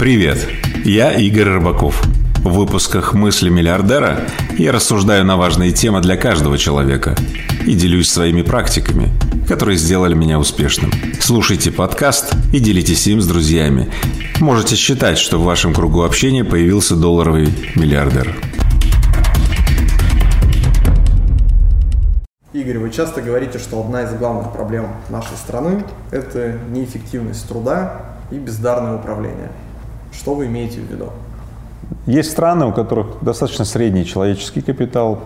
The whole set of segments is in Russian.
Привет, я Игорь Рыбаков. В выпусках «Мысли миллиардера» я рассуждаю на важные темы для каждого человека и делюсь своими практиками, которые сделали меня успешным. Слушайте подкаст и делитесь им с друзьями. Можете считать, что в вашем кругу общения появился долларовый миллиардер. Игорь, вы часто говорите, что одна из главных проблем нашей страны – это неэффективность труда и бездарное управление. Что вы имеете в виду? Есть страны, у которых достаточно средний человеческий капитал,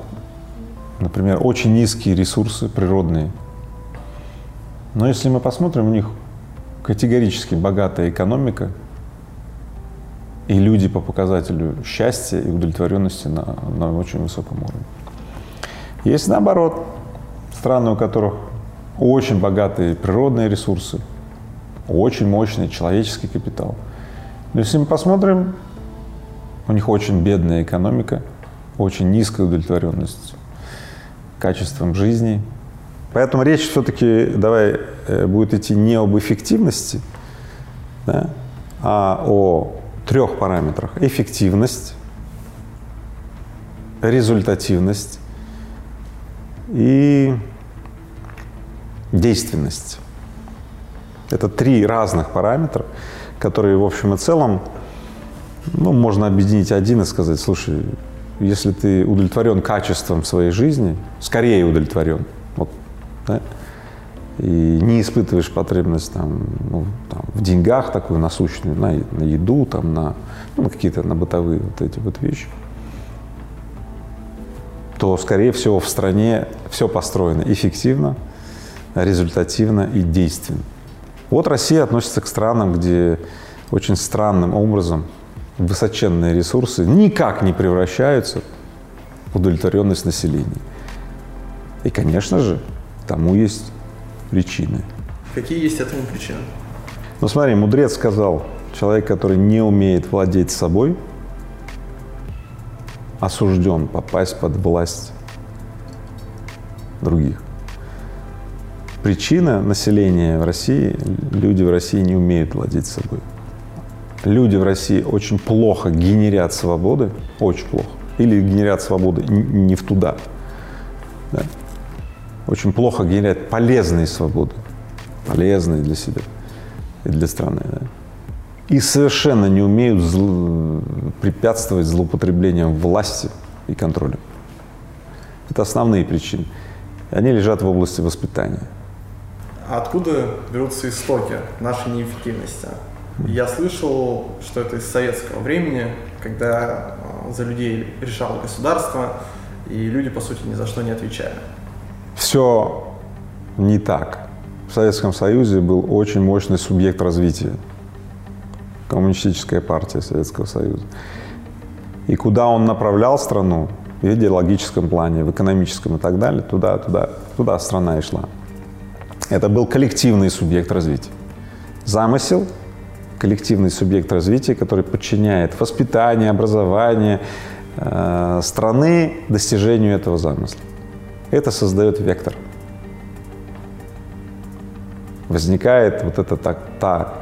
например, очень низкие ресурсы природные. Но если мы посмотрим, у них категорически богатая экономика и люди по показателю счастья и удовлетворенности на, на очень высоком уровне. Есть наоборот страны, у которых очень богатые природные ресурсы, очень мощный человеческий капитал. Но если мы посмотрим, у них очень бедная экономика, очень низкая удовлетворенность качеством жизни. Поэтому речь все-таки, давай, э, будет идти не об эффективности, да, а о трех параметрах. Эффективность, результативность и действенность. Это три разных параметра, которые в общем и целом ну, можно объединить один и сказать, слушай, если ты удовлетворен качеством своей жизни, скорее удовлетворен, вот, да, и не испытываешь потребность там, ну, там, в деньгах такую насущную, на, на еду, там, на, ну, какие-то на бытовые вот эти вот вещи, то, скорее всего, в стране все построено эффективно, результативно и действенно. Вот Россия относится к странам, где очень странным образом высоченные ресурсы никак не превращаются в удовлетворенность населения. И, конечно же, тому есть причины. Какие есть этому причины? Ну смотри, мудрец сказал, человек, который не умеет владеть собой, осужден попасть под власть других. Причина населения в России, люди в России не умеют владеть собой люди в России очень плохо генерят свободы, очень плохо, или генерят свободы не в туда. Да? Очень плохо генерят полезные свободы, полезные для себя и для страны. Да? И совершенно не умеют зл... препятствовать злоупотреблениям власти и контролем. Это основные причины. Они лежат в области воспитания. Откуда берутся истоки нашей неэффективности? Я слышал, что это из советского времени, когда а, за людей решало государство, и люди, по сути, ни за что не отвечали. Все не так. В Советском Союзе был очень мощный субъект развития. Коммунистическая партия Советского Союза. И куда он направлял страну, в идеологическом плане, в экономическом и так далее, туда, туда, туда страна и шла. Это был коллективный субъект развития. Замысел коллективный субъект развития, который подчиняет воспитание, образование э, страны достижению этого замысла. Это создает вектор. Возникает вот эта так, та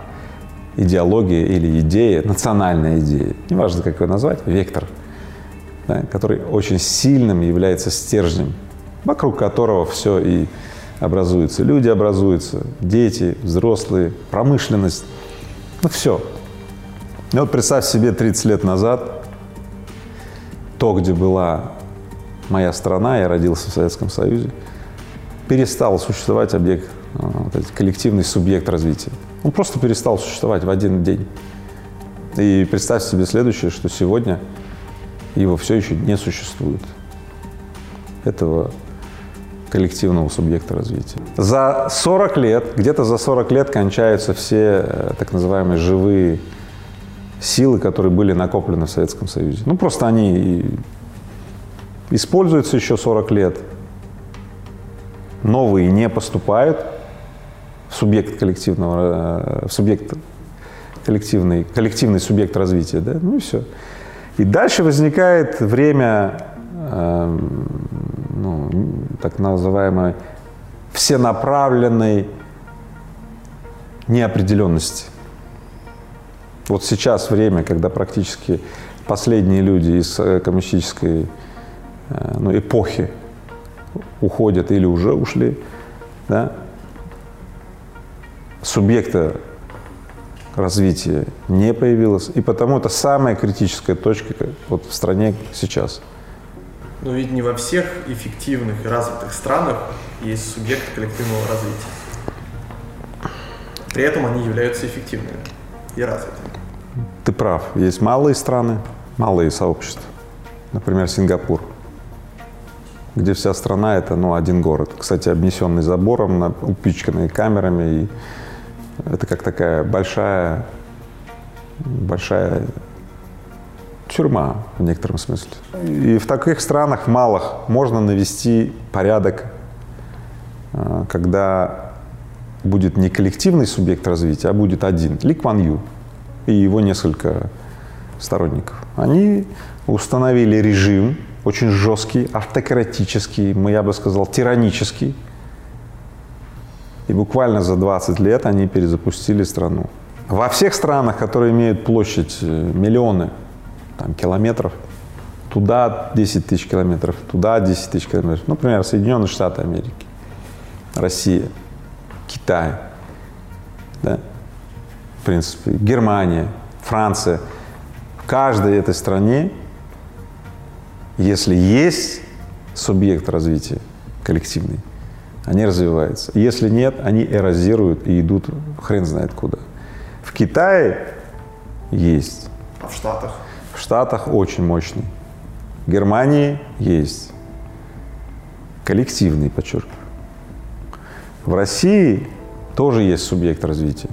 идеология или идея, национальная идея, неважно, как ее назвать, вектор, да, который очень сильным является стержнем, вокруг которого все и образуется. Люди образуются, дети, взрослые, промышленность – ну все. И вот представь себе 30 лет назад, то, где была моя страна, я родился в Советском Союзе, перестал существовать объект, а, вот коллективный субъект развития. Он просто перестал существовать в один день. И представь себе следующее, что сегодня его все еще не существует. Этого коллективного субъекта развития. За 40 лет, где-то за 40 лет кончаются все э, так называемые живые силы, которые были накоплены в Советском Союзе. Ну, просто они используются еще 40 лет, новые не поступают в субъект коллективного, э, в субъект коллективный, коллективный субъект развития, да, ну и все. И дальше возникает время Эм, ну, так называемой всенаправленной неопределенности. Вот сейчас время, когда практически последние люди из э, коммунистической э, ну, эпохи уходят или уже ушли, да, субъекта развития не появилось, и потому это самая критическая точка вот в стране сейчас. Но ведь не во всех эффективных и развитых странах есть субъекты коллективного развития. При этом они являются эффективными и развитыми. Ты прав. Есть малые страны, малые сообщества. Например, Сингапур, где вся страна это ну, один город. Кстати, обнесенный забором, упичканный камерами. И это как такая большая, большая тюрьма в некотором смысле. И в таких странах малых можно навести порядок, э, когда будет не коллективный субъект развития, а будет один, Ли Кван Ю и его несколько сторонников. Они установили режим очень жесткий, автократический, я бы сказал, тиранический. И буквально за 20 лет они перезапустили страну. Во всех странах, которые имеют площадь э, миллионы там, километров, туда 10 тысяч километров, туда 10 тысяч километров. Ну, например, Соединенные Штаты Америки, Россия, Китай, да, в принципе, Германия, Франция. В каждой этой стране, если есть субъект развития коллективный, они развиваются. Если нет, они эрозируют и идут хрен знает куда. В Китае есть. А в Штатах? В Штатах очень мощный. В Германии есть. Коллективный, подчеркиваю. В России тоже есть субъект развития.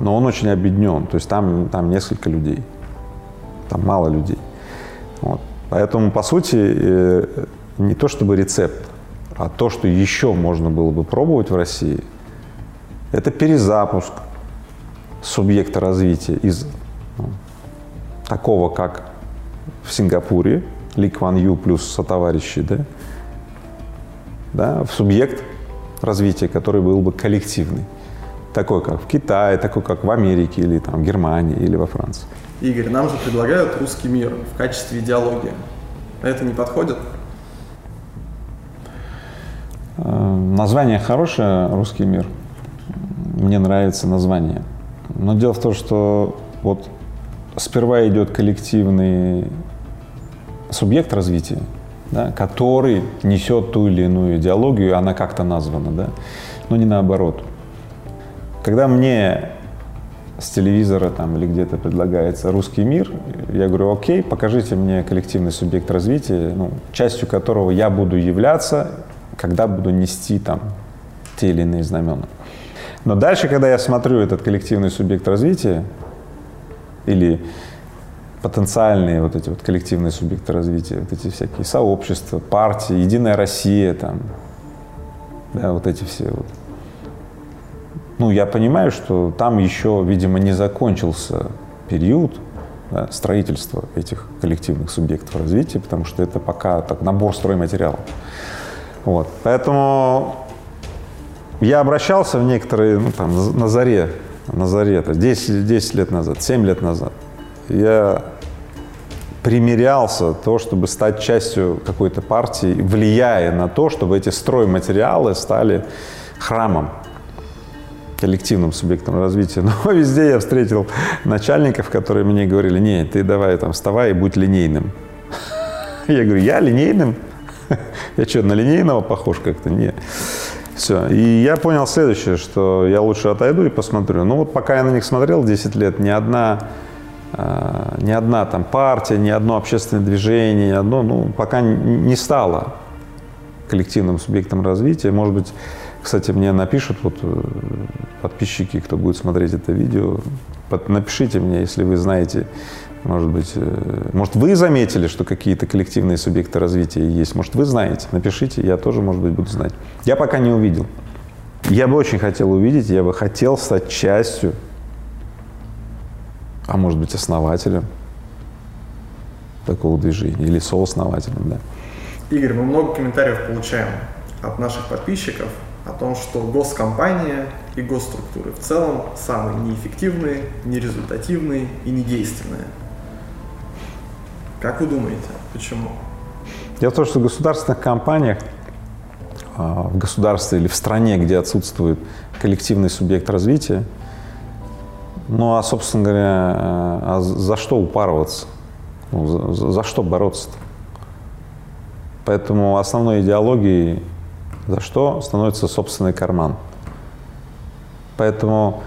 Но он очень объединен. То есть там, там несколько людей. Там мало людей. Вот. Поэтому, по сути, э, не то чтобы рецепт, а то, что еще можно было бы пробовать в России, это перезапуск субъекта развития из такого, как в Сингапуре, Ли Кван Ю плюс сотоварищи, да, да, в субъект развития, который был бы коллективный. Такой, как в Китае, такой, как в Америке, или там, в Германии, или во Франции. Игорь, нам же предлагают русский мир в качестве идеологии. Это не подходит? Э, название хорошее, русский мир. Мне нравится название. Но дело в том, что вот сперва идет коллективный субъект развития, да, который несет ту или иную идеологию, она как-то названа, да, но не наоборот. Когда мне с телевизора там или где-то предлагается русский мир, я говорю, окей, покажите мне коллективный субъект развития, ну, частью которого я буду являться когда буду нести там те или иные знамена. Но дальше, когда я смотрю этот коллективный субъект развития или потенциальные вот эти вот коллективные субъекты развития, вот эти всякие сообщества, партии, Единая Россия, там, да, вот эти все вот. Ну, я понимаю, что там еще, видимо, не закончился период да, строительства этих коллективных субъектов развития, потому что это пока так набор стройматериалов. Вот. Поэтому я обращался в некоторые, ну, там, на заре, на заре, это 10, 10 лет назад, 7 лет назад. Я примерялся то, чтобы стать частью какой-то партии, влияя на то, чтобы эти стройматериалы стали храмом, коллективным субъектом развития. Но везде я встретил начальников, которые мне говорили, не, ты давай там вставай и будь линейным. Я говорю, я линейным? Я что, на линейного похож как-то? Нет. Все. И я понял следующее, что я лучше отойду и посмотрю. Ну вот пока я на них смотрел 10 лет, ни одна, э, ни одна там партия, ни одно общественное движение, ни одно, ну, пока не стало коллективным субъектом развития. Может быть, кстати, мне напишут вот э, подписчики, кто будет смотреть это видео, напишите мне, если вы знаете может быть, э, может, вы заметили, что какие-то коллективные субъекты развития есть. Может, вы знаете. Напишите, я тоже, может быть, буду знать. Я пока не увидел. Я бы очень хотел увидеть, я бы хотел стать частью, а может быть, основателем такого движения или сооснователем, да. Игорь, мы много комментариев получаем от наших подписчиков о том, что госкомпания и госструктуры в целом самые неэффективные, нерезультативные и недейственные. Как вы думаете, почему? Дело в том, что в государственных компаниях, а, в государстве или в стране, где отсутствует коллективный субъект развития, ну а, собственно говоря, а за что упарываться? Ну, за, за что бороться-то? Поэтому основной идеологией за что становится собственный карман. Поэтому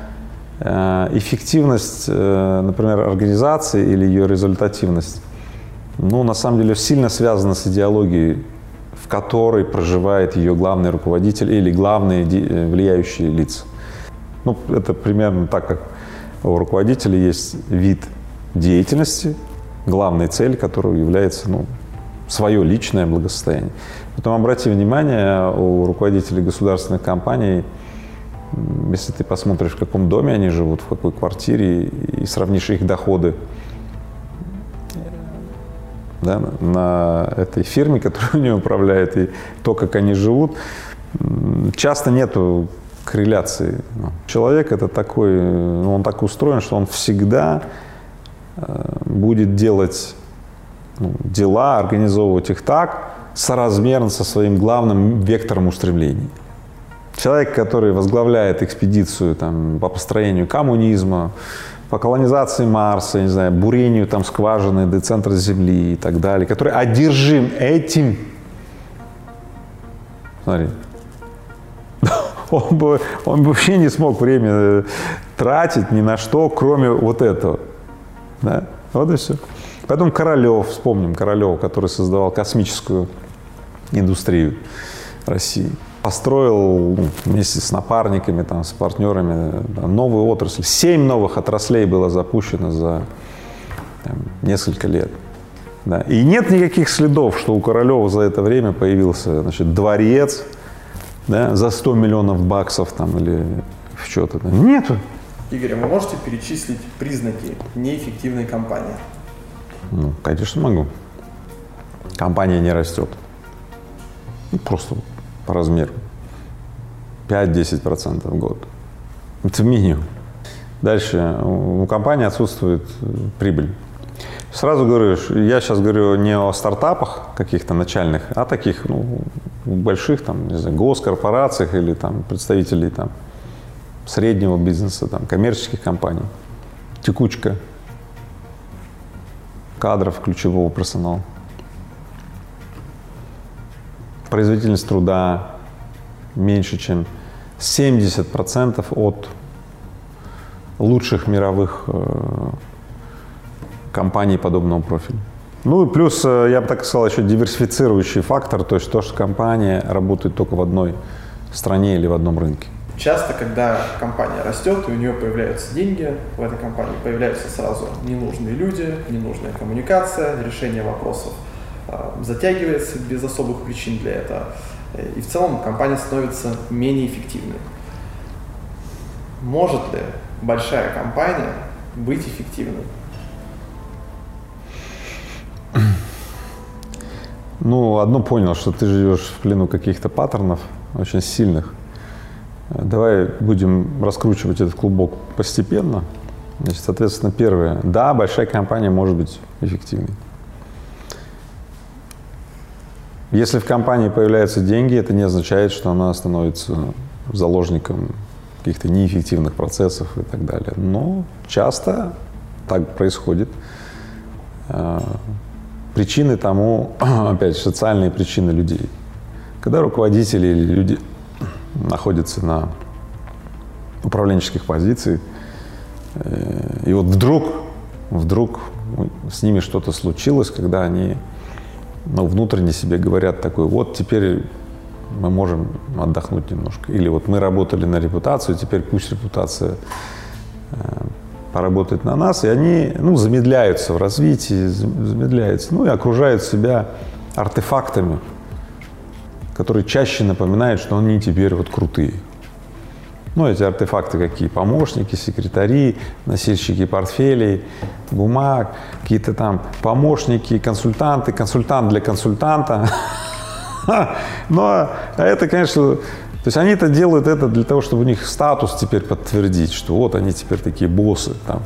э, эффективность, э, например, организации или ее результативность, ну, на самом деле, сильно связана с идеологией, в которой проживает ее главный руководитель или главные э, влияющие лица. Ну, это примерно так, как у руководителя есть вид деятельности, главной цель, которой является ну, свое личное благосостояние. Потом обрати внимание, у руководителей государственных компаний, если ты посмотришь, в каком доме они живут, в какой квартире, и сравнишь их доходы да, на этой фирме, которую они управляют, и то, как они живут, часто нету корреляции. Человек это такой, ну, он так устроен, что он всегда э, будет делать ну, дела, организовывать их так, соразмерно со своим главным вектором устремлений. Человек, который возглавляет экспедицию там, по построению коммунизма, по колонизации Марса, не знаю, бурению там скважины до центра Земли и так далее, который одержим этим, смотри, он бы, он бы вообще не смог время э, тратить ни на что, кроме вот этого. Да? Вот и все. Потом Королев, вспомним Королева, который создавал космическую индустрию России. Построил ну, вместе с напарниками, там, с партнерами да, новую отрасль. Семь новых отраслей было запущено за там, несколько лет. Да. И нет никаких следов, что у Королева за это время появился значит, дворец да, за 100 миллионов баксов там, или в что-то. Нету. Игорь, а вы можете перечислить признаки неэффективной компании? Ну, конечно, могу. Компания не растет. Ну, просто по размеру. 5-10% в год. Это минимум. Дальше. У компании отсутствует э, прибыль. Сразу говорю, я сейчас говорю не о стартапах каких-то начальных, а таких ну, больших там, не знаю, госкорпорациях или там представителей там среднего бизнеса, там коммерческих компаний. Текучка кадров ключевого персонала. Производительность труда меньше, чем 70% от лучших мировых э, компаний подобного профиля. Ну и плюс, э, я бы так сказал, еще диверсифицирующий фактор, то есть то, что компания работает только в одной стране или в одном рынке. Часто, когда компания растет, и у нее появляются деньги, в этой компании появляются сразу ненужные люди, ненужная коммуникация, решение вопросов затягивается без особых причин для этого. И в целом компания становится менее эффективной. Может ли большая компания быть эффективной? Ну, одно понял, что ты живешь в плену каких-то паттернов очень сильных. Давай будем раскручивать этот клубок постепенно. Значит, соответственно, первое. Да, большая компания может быть эффективной. Если в компании появляются деньги, это не означает, что она становится заложником каких-то неэффективных процессов и так далее. Но часто так происходит. А, причины тому, опять социальные причины людей. Когда руководители или люди находятся на управленческих позициях, э, и вот вдруг, вдруг с ними что-то случилось, когда они ну, внутренне себе говорят такой, вот теперь мы можем отдохнуть немножко. Или вот мы работали на репутацию, теперь пусть репутация э, поработает на нас, и они ну, замедляются в развитии, замедляются, ну и окружают себя артефактами, которые чаще напоминают, что они теперь вот крутые. Ну, эти артефакты какие? Помощники, секретари, носильщики портфелей, бумаг, какие-то там помощники, консультанты, консультант для консультанта. Но это, конечно, То есть они это делают это для того, чтобы у них статус теперь подтвердить, что вот они теперь такие боссы, там,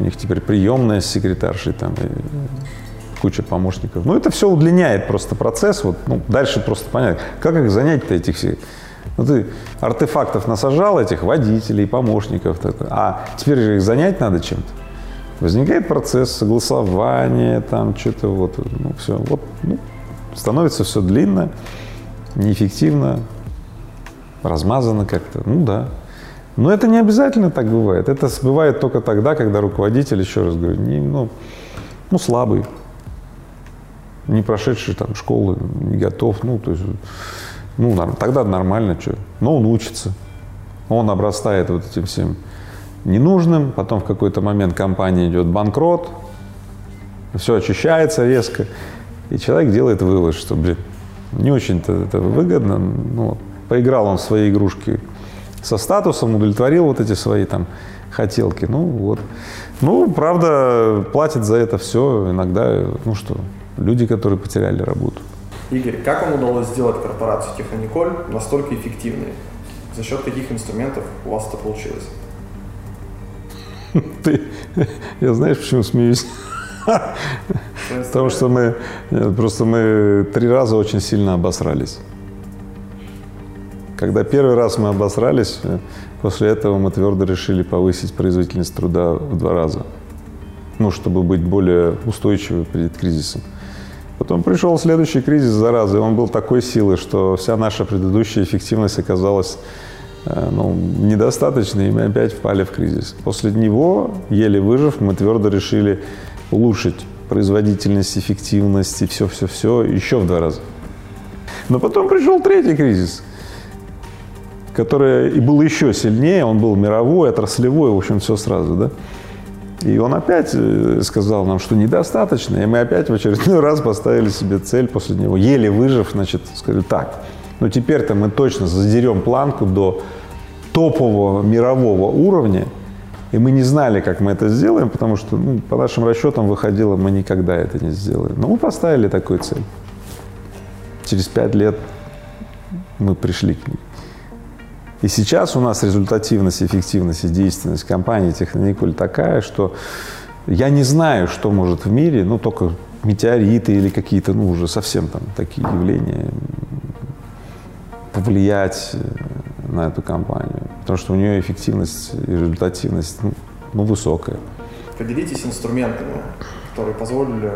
у них теперь приемная с секретаршей, там, и куча помощников. Ну, это все удлиняет просто процесс, вот, ну, дальше просто понятно, как их занять-то этих всех. Ну, ты артефактов насажал этих водителей, помощников, а теперь же их занять надо чем-то. Возникает процесс согласования, там что-то вот, ну, все, вот, ну, становится все длинно, неэффективно, размазано как-то, ну да. Но это не обязательно так бывает. Это бывает только тогда, когда руководитель, еще раз говорю, не, ну, ну, слабый, не прошедший там школы, не готов, ну, то есть, ну, тогда нормально, что. Но он учится, он обрастает вот этим всем ненужным, потом в какой-то момент компания идет банкрот, все очищается резко, и человек делает вывод, что, блин, не очень-то это выгодно, ну, поиграл он в свои игрушки со статусом, удовлетворил вот эти свои там хотелки, ну вот. Ну, правда, платят за это все иногда, ну что, люди, которые потеряли работу. Игорь, как вам удалось сделать корпорацию Технониколь настолько эффективной? За счет каких инструментов у вас это получилось? Ты, я знаешь, почему смеюсь? Потому что мы, просто мы три раза очень сильно обосрались. Когда первый раз мы обосрались, после этого мы твердо решили повысить производительность труда в два раза. Ну, чтобы быть более устойчивым перед кризисом. Потом пришел следующий кризис, зараза, и он был такой силы, что вся наша предыдущая эффективность оказалась Э, ну, недостаточно, и мы опять впали в кризис. После него, еле выжив, мы твердо решили улучшить производительность, эффективность и все-все-все еще в два раза. Но потом пришел третий кризис, который и был еще сильнее, он был мировой, отраслевой, в общем, все сразу, да. И он опять э, сказал нам, что недостаточно, и мы опять в очередной раз поставили себе цель после него, еле выжив, значит, сказали, так, но теперь-то мы точно задерем планку до топового мирового уровня, и мы не знали, как мы это сделаем, потому что, ну, по нашим расчетам, выходило, мы никогда это не сделаем. Но мы поставили такую цель. Через пять лет мы пришли к ней. И сейчас у нас результативность, эффективность и действенность компании Технониколь такая, что я не знаю, что может в мире, ну, только метеориты или какие-то, ну, уже совсем там такие явления повлиять э, на эту компанию, потому что у нее эффективность и результативность ну, ну, высокая. Поделитесь инструментами, которые позволили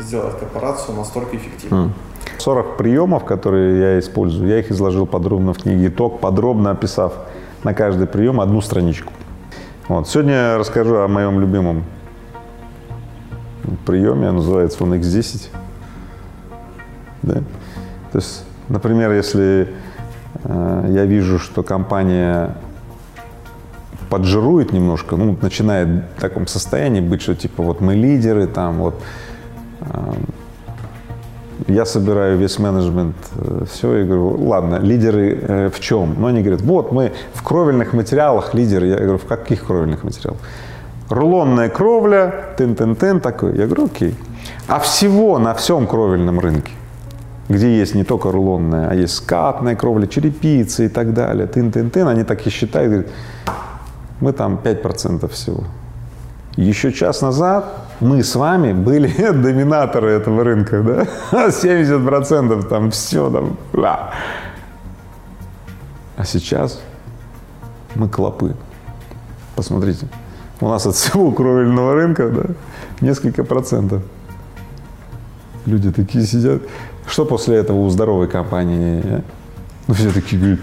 сделать корпорацию настолько эффективной. 40 приемов, которые я использую, я их изложил подробно в книге «Итог», подробно описав на каждый прием одну страничку. Вот. Сегодня я расскажу о моем любимом приеме, называется он X10. Да? То есть, например, если Э, я вижу, что компания поджирует немножко, ну, начинает в таком состоянии быть, что типа вот мы лидеры, там вот я собираю весь менеджмент, э, все, и говорю, ладно, лидеры в чем? Ну, они говорят, вот мы в кровельных материалах лидеры. Я говорю, в каких кровельных материалах? Рулонная кровля, тын-тын-тын такой. Я говорю, окей. А всего на всем кровельном рынке – где есть не только рулонная, а есть скатная кровля, черепица и так далее, тын-тын-тын, они так и считают, говорят, мы там 5% всего. Еще час назад мы с вами были доминаторы этого рынка, да? 70% там все там, да. А сейчас мы клопы. Посмотрите, у нас от всего кровельного рынка, да, несколько процентов. Люди такие сидят, что после этого у здоровой компании? А? Ну, все такие говорят,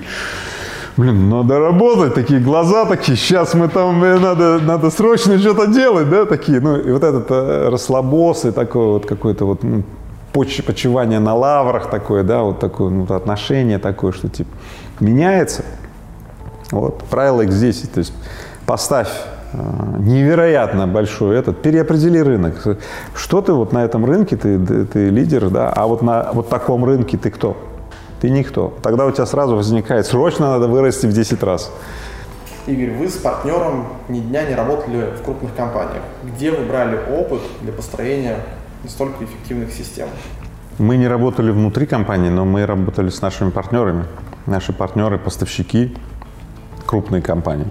блин, надо работать, такие глаза такие, сейчас мы там, надо, надо срочно что-то делать, да, такие. Ну, и вот этот э, расслабос и такое вот какое-то вот ну, почивание на лаврах такое, да, вот такое ну, отношение такое, что типа меняется. Вот, правило X10, то есть поставь а, невероятно большой этот, переопредели рынок. Что ты вот на этом рынке, ты, ты лидер, да, а вот на вот таком рынке ты кто? Ты никто. Тогда у тебя сразу возникает, срочно надо вырасти в 10 раз. Игорь, вы с партнером ни дня не работали в крупных компаниях. Где вы брали опыт для построения настолько эффективных систем? Мы не работали внутри компании, но мы работали с нашими партнерами. наши партнеры, поставщики, крупные компании.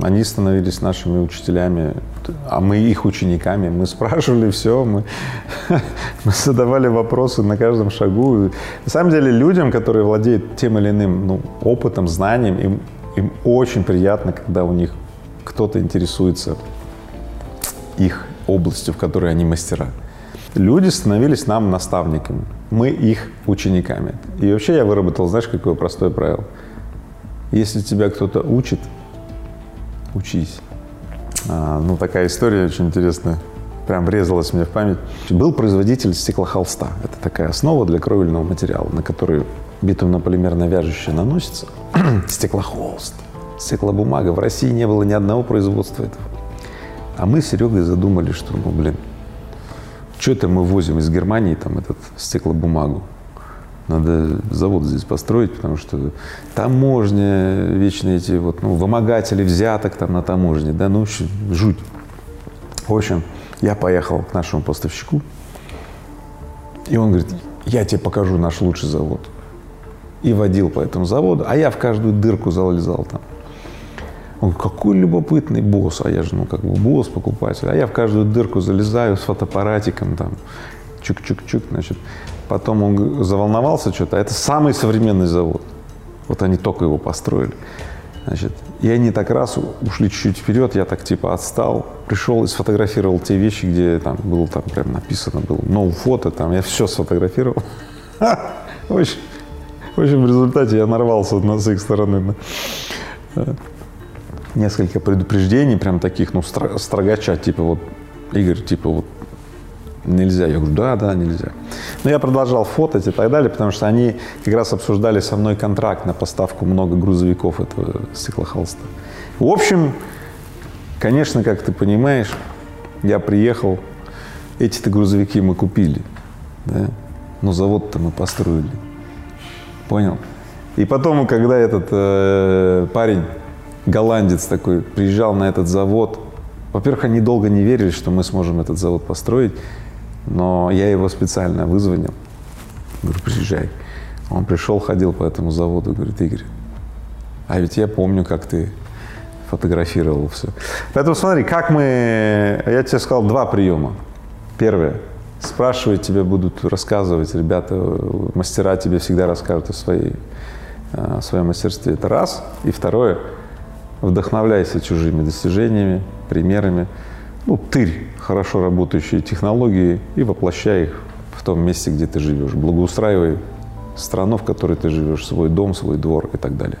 Они становились нашими учителями, а мы их учениками. Мы спрашивали все, мы, мы задавали вопросы на каждом шагу. И на самом деле людям, которые владеют тем или иным ну, опытом, знанием, им, им очень приятно, когда у них кто-то интересуется их областью, в которой они мастера. Люди становились нам наставниками, мы их учениками. И вообще я выработал, знаешь, какое простое правило. Если тебя кто-то учит, учись. А, ну, такая история очень интересная, прям врезалась мне в память. Был производитель стеклохолста. Это такая основа для кровельного материала, на который битумно-полимерно вяжущее наносится. Стеклохолст, стеклобумага. В России не было ни одного производства этого. А мы с Серегой задумали, что, ну, блин, что это мы возим из Германии там этот стеклобумагу? Надо завод здесь построить, потому что таможня, вечные эти вот, ну, вымогатели взяток там на таможне, да, ну, жуть. В общем, я поехал к нашему поставщику, и он говорит, я тебе покажу наш лучший завод. И водил по этому заводу, а я в каждую дырку залезал там. Он какой любопытный босс, а я же, ну, как бы босс, покупатель. А я в каждую дырку залезаю с фотоаппаратиком там, чук-чук-чук, значит. Потом он заволновался что-то. Это самый современный завод. Вот они только его построили. Значит, и они так раз ушли чуть-чуть вперед, я так типа отстал, пришел и сфотографировал те вещи, где там было там прям написано было no фото, там я все сфотографировал. В общем, в результате я нарвался на с их стороны несколько предупреждений, прям таких, ну, строгача, типа вот, Игорь, типа вот, нельзя. Я говорю, да, да, нельзя. Но я продолжал фотать и так далее, потому что они как раз обсуждали со мной контракт на поставку много грузовиков этого стеклохолста. В общем, конечно, как ты понимаешь, я приехал, эти-то грузовики мы купили, да? но завод-то мы построили. Понял? И потом, когда этот э, парень голландец такой приезжал на этот завод. Во-первых, они долго не верили, что мы сможем этот завод построить, но я его специально вызвонил. Говорю, приезжай. Он пришел, ходил по этому заводу, говорит, Игорь, а ведь я помню, как ты фотографировал все. Поэтому смотри, как мы... Я тебе сказал два приема. Первое. Спрашивать тебя будут рассказывать ребята, мастера тебе всегда расскажут о, своей, о своем мастерстве. Это раз. И второе – вдохновляйся чужими достижениями, примерами, ну, тырь хорошо работающие технологии и воплощай их в том месте, где ты живешь. Благоустраивай страну, в которой ты живешь, свой дом, свой двор и так далее.